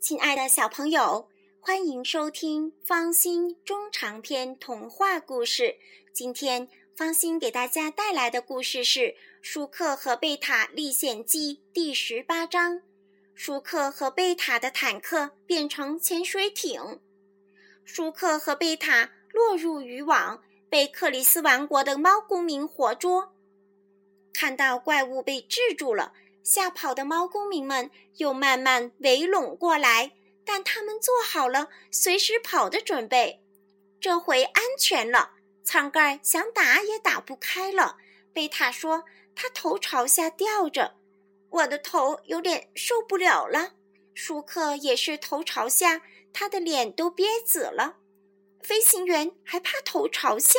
亲爱的小朋友，欢迎收听方心中长篇童话故事。今天方心给大家带来的故事是《舒克和贝塔历险记》第十八章：舒克和贝塔的坦克变成潜水艇。舒克和贝塔落入渔网，被克里斯王国的猫公民活捉。看到怪物被制住了。吓跑的猫公民们又慢慢围拢过来，但他们做好了随时跑的准备。这回安全了，舱盖想打也打不开了。贝塔说：“他头朝下吊着，我的头有点受不了了。”舒克也是头朝下，他的脸都憋紫了。飞行员还怕头朝下？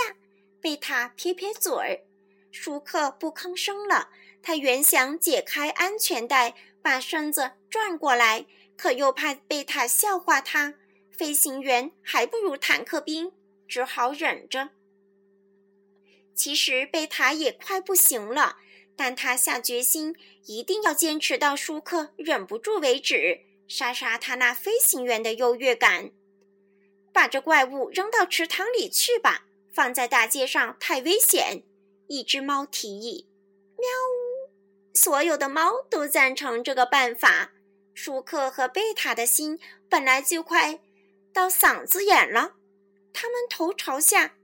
贝塔撇撇嘴儿。舒克不吭声了。他原想解开安全带，把身子转过来，可又怕贝塔笑话他。飞行员还不如坦克兵，只好忍着。其实贝塔也快不行了，但他下决心一定要坚持到舒克忍不住为止，杀杀他那飞行员的优越感。把这怪物扔到池塘里去吧，放在大街上太危险。一只猫提议：“喵。”所有的猫都赞成这个办法。舒克和贝塔的心本来就快到嗓子眼了，他们头朝下，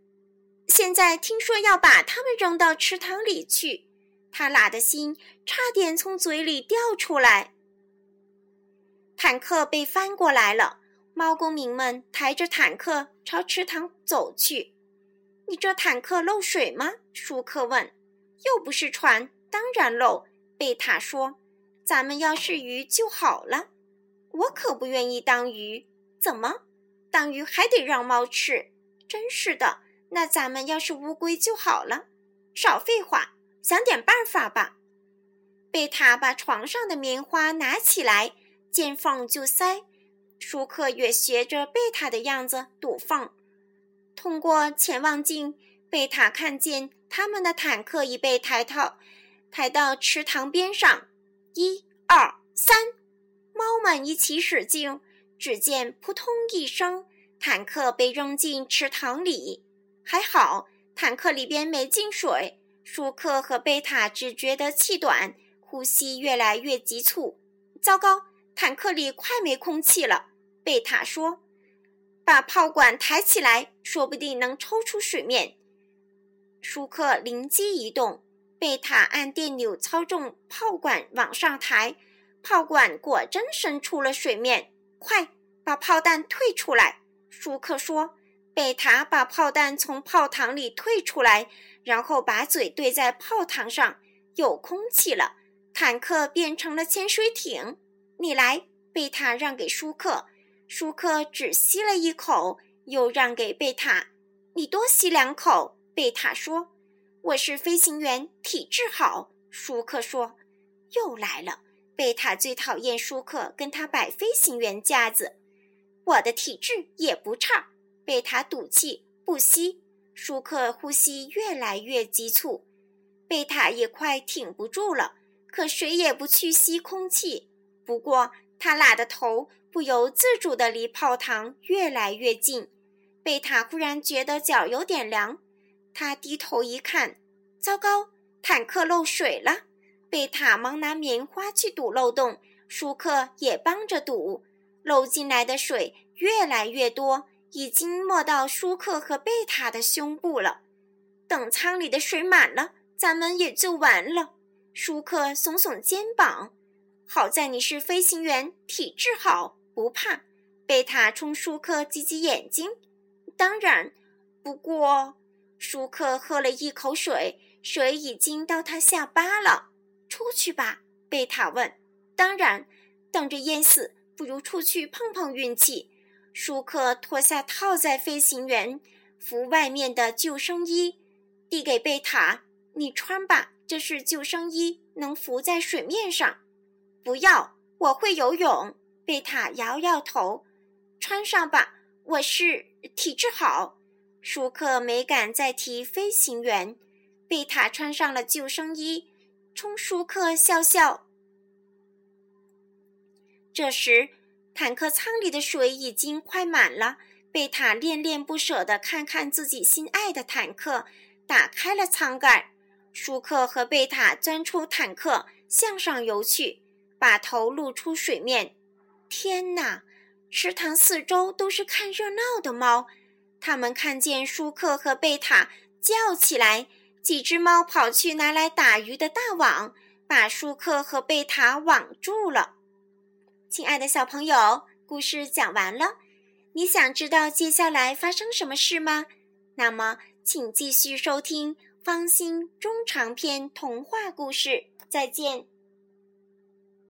现在听说要把他们扔到池塘里去，他俩的心差点从嘴里掉出来。坦克被翻过来了，猫公民们抬着坦克朝池塘走去。你这坦克漏水吗？舒克问。又不是船，当然漏。贝塔说：“咱们要是鱼就好了。我可不愿意当鱼。怎么，当鱼还得让猫吃？真是的。那咱们要是乌龟就好了。少废话，想点办法吧。”贝塔把床上的棉花拿起来，见缝就塞。舒克也学着贝塔的样子堵缝。通过潜望镜，贝塔看见他们的坦克已被抬到。抬到池塘边上，一二三，猫们一起使劲，只见扑通一声，坦克被扔进池塘里。还好，坦克里边没进水。舒克和贝塔只觉得气短，呼吸越来越急促。糟糕，坦克里快没空气了。贝塔说：“把炮管抬起来，说不定能抽出水面。”舒克灵机一动。贝塔按电钮操纵炮管往上抬，炮管果真伸出了水面。快把炮弹退出来！舒克说。贝塔把炮弹从炮膛里退出来，然后把嘴对在炮膛上，有空气了。坦克变成了潜水艇。你来，贝塔让给舒克。舒克只吸了一口，又让给贝塔。你多吸两口，贝塔说。我是飞行员，体质好。舒克说：“又来了。”贝塔最讨厌舒克跟他摆飞行员架子。我的体质也不差。贝塔赌气不吸。舒克呼吸越来越急促，贝塔也快挺不住了。可谁也不去吸空气。不过他俩的头不由自主地离炮膛越来越近。贝塔忽然觉得脚有点凉。他低头一看，糟糕，坦克漏水了。贝塔忙拿棉花去堵漏洞，舒克也帮着堵。漏进来的水越来越多，已经没到舒克和贝塔的胸部了。等舱里的水满了，咱们也就完了。舒克耸耸肩膀，好在你是飞行员，体质好，不怕。贝塔冲舒克挤挤眼睛，当然，不过。舒克喝了一口水，水已经到他下巴了。出去吧，贝塔问。当然，等着淹死不如出去碰碰运气。舒克脱下套在飞行员服外面的救生衣，递给贝塔：“你穿吧，这是救生衣，能浮在水面上。”不要，我会游泳。贝塔摇摇头：“穿上吧，我是体质好。”舒克没敢再提飞行员，贝塔穿上了救生衣，冲舒克笑笑。这时，坦克舱里的水已经快满了。贝塔恋恋不舍地看看自己心爱的坦克，打开了舱盖。舒克和贝塔钻出坦克，向上游去，把头露出水面。天哪！池塘四周都是看热闹的猫，他们看见舒克和贝塔，叫起来。几只猫跑去拿来打鱼的大网，把舒克和贝塔网住了。亲爱的小朋友，故事讲完了。你想知道接下来发生什么事吗？那么，请继续收听方心中长篇童话故事。再见。